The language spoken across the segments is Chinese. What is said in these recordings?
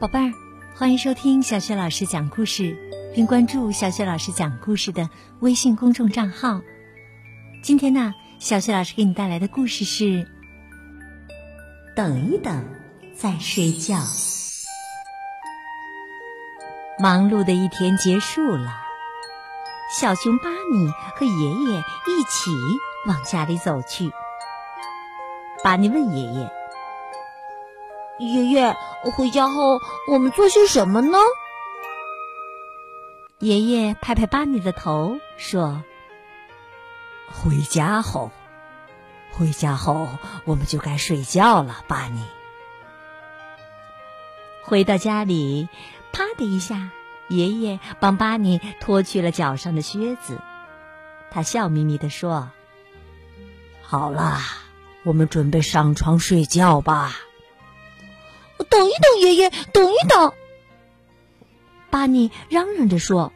宝贝儿，欢迎收听小雪老师讲故事，并关注小雪老师讲故事的微信公众账号。今天呢，小雪老师给你带来的故事是《等一等再睡觉》。忙碌的一天结束了，小熊巴尼和爷爷一起往家里走去。巴尼问爷爷：“爷爷，回家后我们做些什么呢？”爷爷拍拍巴尼的头，说：“回家后，回家后我们就该睡觉了，巴尼。”回到家里。啪的一下，爷爷帮巴尼脱去了脚上的靴子。他笑眯眯地说：“好了，我们准备上床睡觉吧。”等一等，爷爷，等一等！巴尼嚷嚷着说：“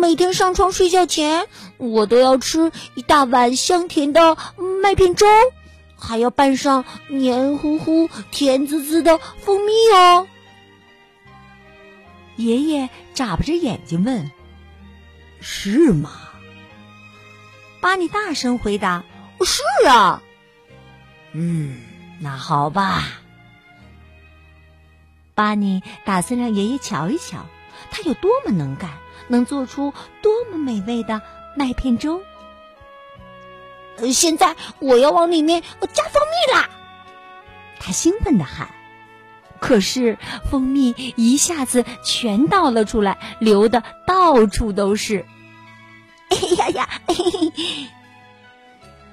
每天上床睡觉前，我都要吃一大碗香甜的麦片粥，还要拌上黏糊糊、甜滋滋的蜂蜜哦。”爷爷眨巴着眼睛问：“是吗？”巴尼大声回答：“是啊。”“嗯，那好吧。”巴尼打算让爷爷瞧一瞧，他有多么能干，能做出多么美味的麦片粥。现在我要往里面加蜂蜜啦！他兴奋的喊。可是蜂蜜一下子全倒了出来，流的到处都是。哎呀呀！嘿嘿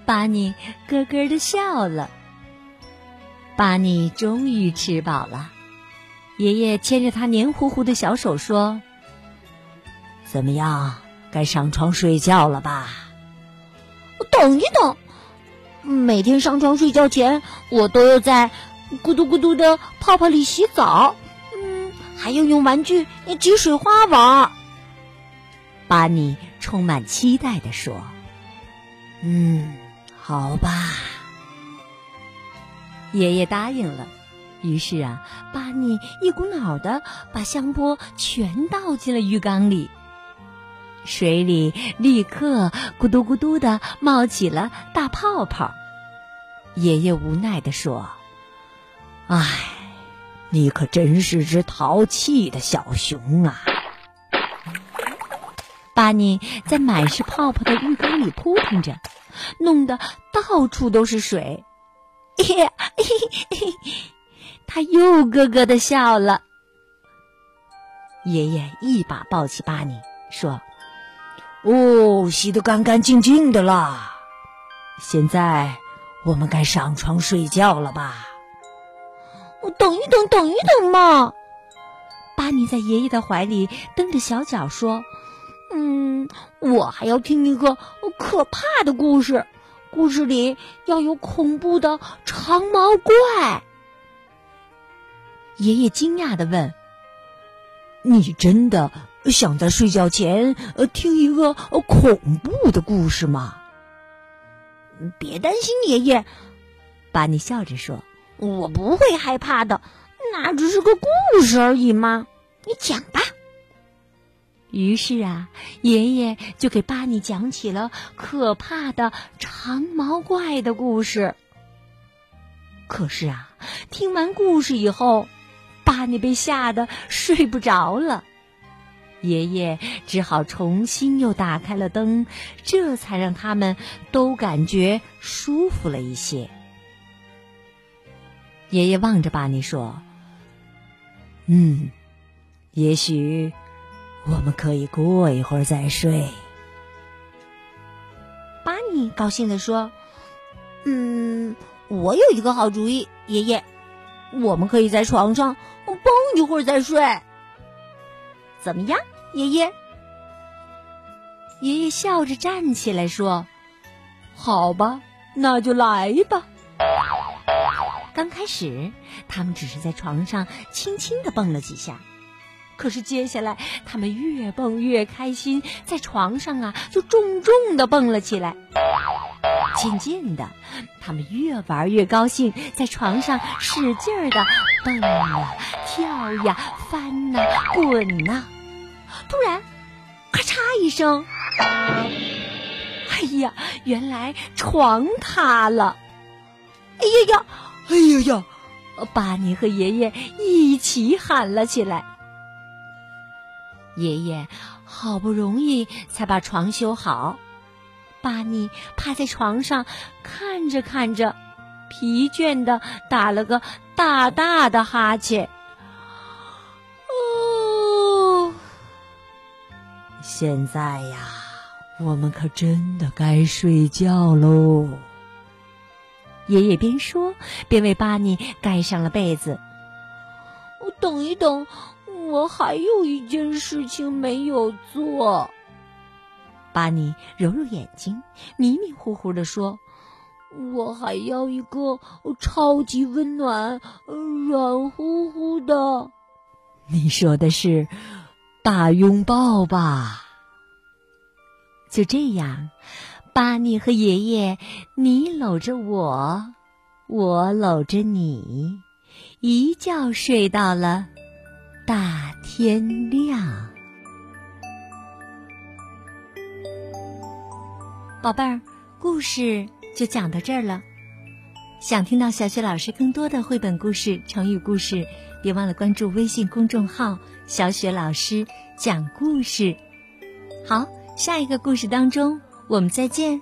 巴尼咯咯的笑了。巴尼终于吃饱了，爷爷牵着他黏糊糊的小手说：“怎么样，该上床睡觉了吧？”等一等，每天上床睡觉前，我都要在。咕嘟咕嘟的泡泡里洗澡，嗯，还要用玩具挤水花玩。巴尼充满期待的说：“嗯，好吧。”爷爷答应了。于是啊，巴尼一股脑的把香波全倒进了浴缸里，水里立刻咕嘟咕嘟的冒起了大泡泡。爷爷无奈的说。唉，你可真是只淘气的小熊啊！巴尼在满是泡泡的浴缸里扑腾着，弄得到处都是水。他又咯咯的笑了。爷爷一把抱起巴尼，说：“哦，洗得干干净净的啦！现在我们该上床睡觉了吧？”等一等，等一等嘛！巴尼在爷爷的怀里蹬着小脚说：“嗯，我还要听一个可怕的故事，故事里要有恐怖的长毛怪。”爷爷惊讶的问：“你真的想在睡觉前呃听一个恐怖的故事吗？”别担心，爷爷。巴尼笑着说。我不会害怕的，那只是个故事而已嘛。你讲吧。于是啊，爷爷就给巴尼讲起了可怕的长毛怪的故事。可是啊，听完故事以后，巴尼被吓得睡不着了。爷爷只好重新又打开了灯，这才让他们都感觉舒服了一些。爷爷望着巴尼说：“嗯，也许我们可以过一会儿再睡。”巴尼高兴地说：“嗯，我有一个好主意，爷爷，我们可以在床上蹦一会儿再睡，怎么样，爷爷？”爷爷笑着站起来说：“好吧，那就来吧。”刚开始，他们只是在床上轻轻的蹦了几下，可是接下来，他们越蹦越开心，在床上啊就重重的蹦了起来。渐渐的，他们越玩越高兴，在床上使劲儿的蹦呀、跳呀、翻呐、滚呐。突然，咔嚓一声，哎呀，原来床塌了！哎呀呀，哎呀呀！巴尼和爷爷一起喊了起来。爷爷好不容易才把床修好，巴尼趴在床上看着看着，疲倦的打了个大大的哈欠。哦，现在呀，我们可真的该睡觉喽。爷爷边说边为巴尼盖上了被子。我等一等。我还有一件事情没有做。巴尼揉揉眼睛，迷迷糊糊的说：“我还要一个超级温暖、软乎乎的。”你说的是大拥抱吧？就这样，巴尼和爷爷，你搂着我，我搂着你，一觉睡到了。大天亮，宝贝儿，故事就讲到这儿了。想听到小雪老师更多的绘本故事、成语故事，别忘了关注微信公众号“小雪老师讲故事”。好，下一个故事当中，我们再见。